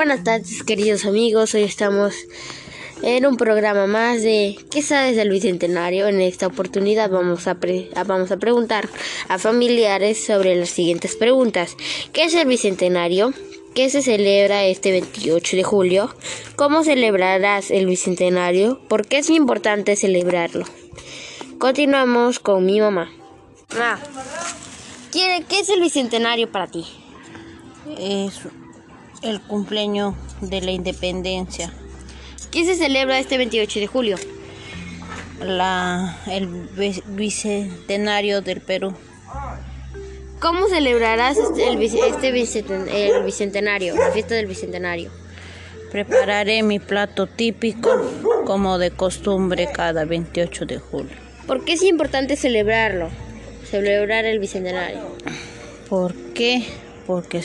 Buenas tardes, queridos amigos. Hoy estamos en un programa más de ¿Qué sabes del Bicentenario? En esta oportunidad vamos a, vamos a preguntar a familiares sobre las siguientes preguntas. ¿Qué es el Bicentenario? ¿Qué se celebra este 28 de julio? ¿Cómo celebrarás el Bicentenario? ¿Por qué es importante celebrarlo? Continuamos con mi mamá. Ah, ¿qué es el Bicentenario para ti? Es el cumpleaños de la independencia. ¿Qué se celebra este 28 de julio? La, el bicentenario del Perú. ¿Cómo celebrarás este, el, este el bicentenario, la fiesta del bicentenario? Prepararé mi plato típico como de costumbre cada 28 de julio. ¿Por qué es importante celebrarlo? Celebrar el bicentenario. ¿Por qué? Porque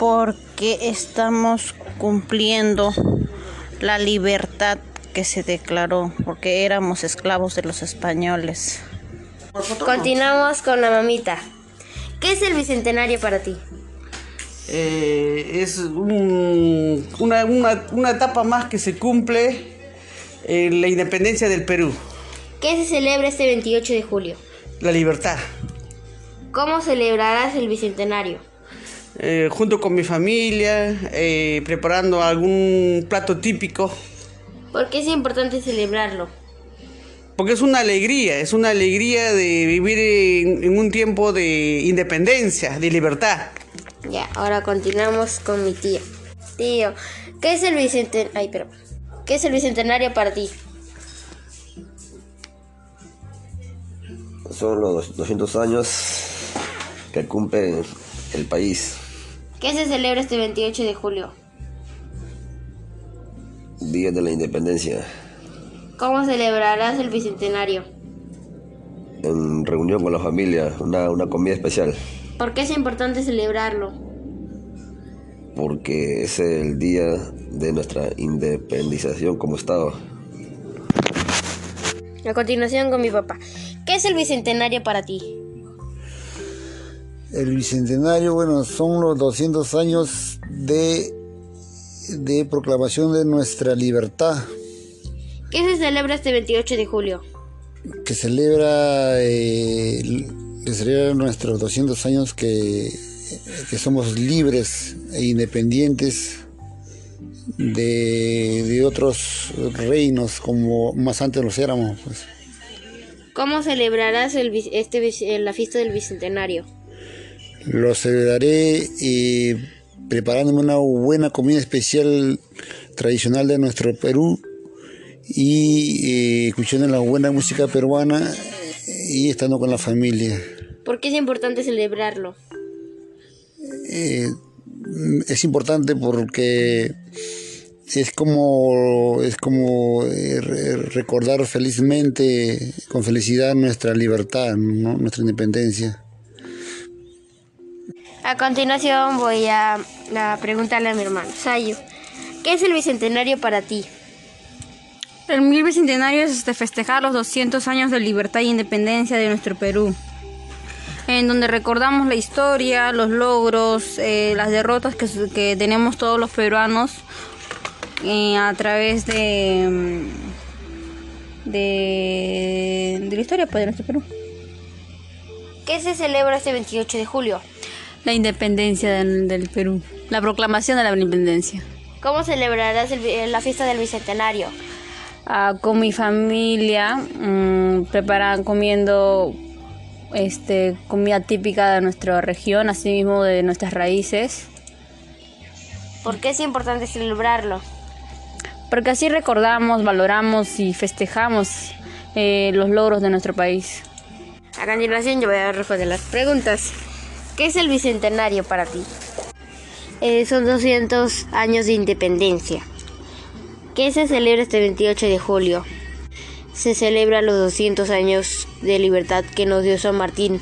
porque estamos cumpliendo la libertad que se declaró, porque éramos esclavos de los españoles. Continuamos con la mamita. ¿Qué es el bicentenario para ti? Eh, es una, una, etapa más que se cumple en la independencia del Perú. ¿Qué se celebra este 28 de julio? La libertad. ¿Cómo celebrarás el bicentenario? Eh, junto con mi familia, eh, preparando algún plato típico. ¿Por qué es importante celebrarlo? Porque es una alegría, es una alegría de vivir en, un tiempo de independencia, de libertad. Ya, ahora continuamos con mi tío. Tío, ¿qué es el bicentenario? Ay, pero, ¿qué es el bicentenario para ti? Son los 200 años que cumple el país. ¿Qué se celebra este 28 de julio? Día de la Independencia. ¿Cómo celebrarás el Bicentenario? En reunión con la familia, una, una comida especial. ¿Por qué es importante celebrarlo? Porque es el día de nuestra independización como Estado. A continuación con mi papá. ¿Qué es el Bicentenario para ti? El bicentenario, bueno, son los 200 años de, de proclamación de nuestra libertad. ¿Qué se celebra este 28 de julio? Que celebra, eh, celebra nuestros 200 años que, que somos libres e independientes de, de, otros reinos como más antes los éramos. Pues. ¿Cómo celebrarás el, este, la fiesta del Bicentenario? Lo celebraré y preparándome una buena comida especial tradicional de nuestro Perú y escuchando la buena música peruana y estando con la familia. ¿Por qué es importante celebrarlo? Eh, es importante porque es como es como eh, recordar felizmente con felicidad nuestra libertad, nuestra independencia. A continuación voy a, preguntarle a mi hermano, Sayo, ¿qué es el Bicentenario para ti? El mil Bicentenario es este, festejar los 200 años de libertad e independencia de nuestro Perú, en donde recordamos la historia, los logros, eh, las derrotas que, tenemos todos los peruanos eh, a través de, de, de la historia pues, de nuestro Perú. ¿Qué se celebra este 28 de julio? La independencia del, Perú, la proclamación de la independencia. ¿Cómo celebrarás la fiesta del Bicentenario? Ah, con mi familia, mmm, preparan comiendo este, comida típica de nuestra región, así mismo de nuestras raíces. ¿Por qué es importante celebrarlo? Porque así recordamos, valoramos y festejamos eh, los logros de nuestro país. A continuación yo voy a responder las preguntas. ¿Qué es el bicentenario para ti? Eh, son 200 años de independencia. ¿Qué se celebra este 28 de julio? Se celebra los 200 años de libertad que nos dio San Martín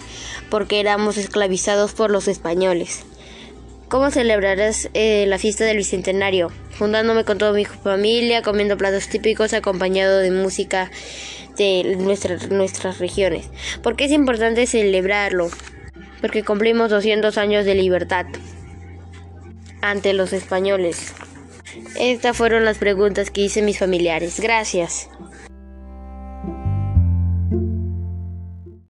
porque éramos esclavizados por los españoles. ¿Cómo celebrarás eh, la fiesta del Bicentenario? Juntándome con toda mi familia, comiendo platos típicos, acompañado de música de nuestras, nuestras regiones. ¿Por qué es importante celebrarlo? Porque cumplimos 200 años de libertad ante los españoles. Estas fueron las preguntas que hice mis familiares. Gracias.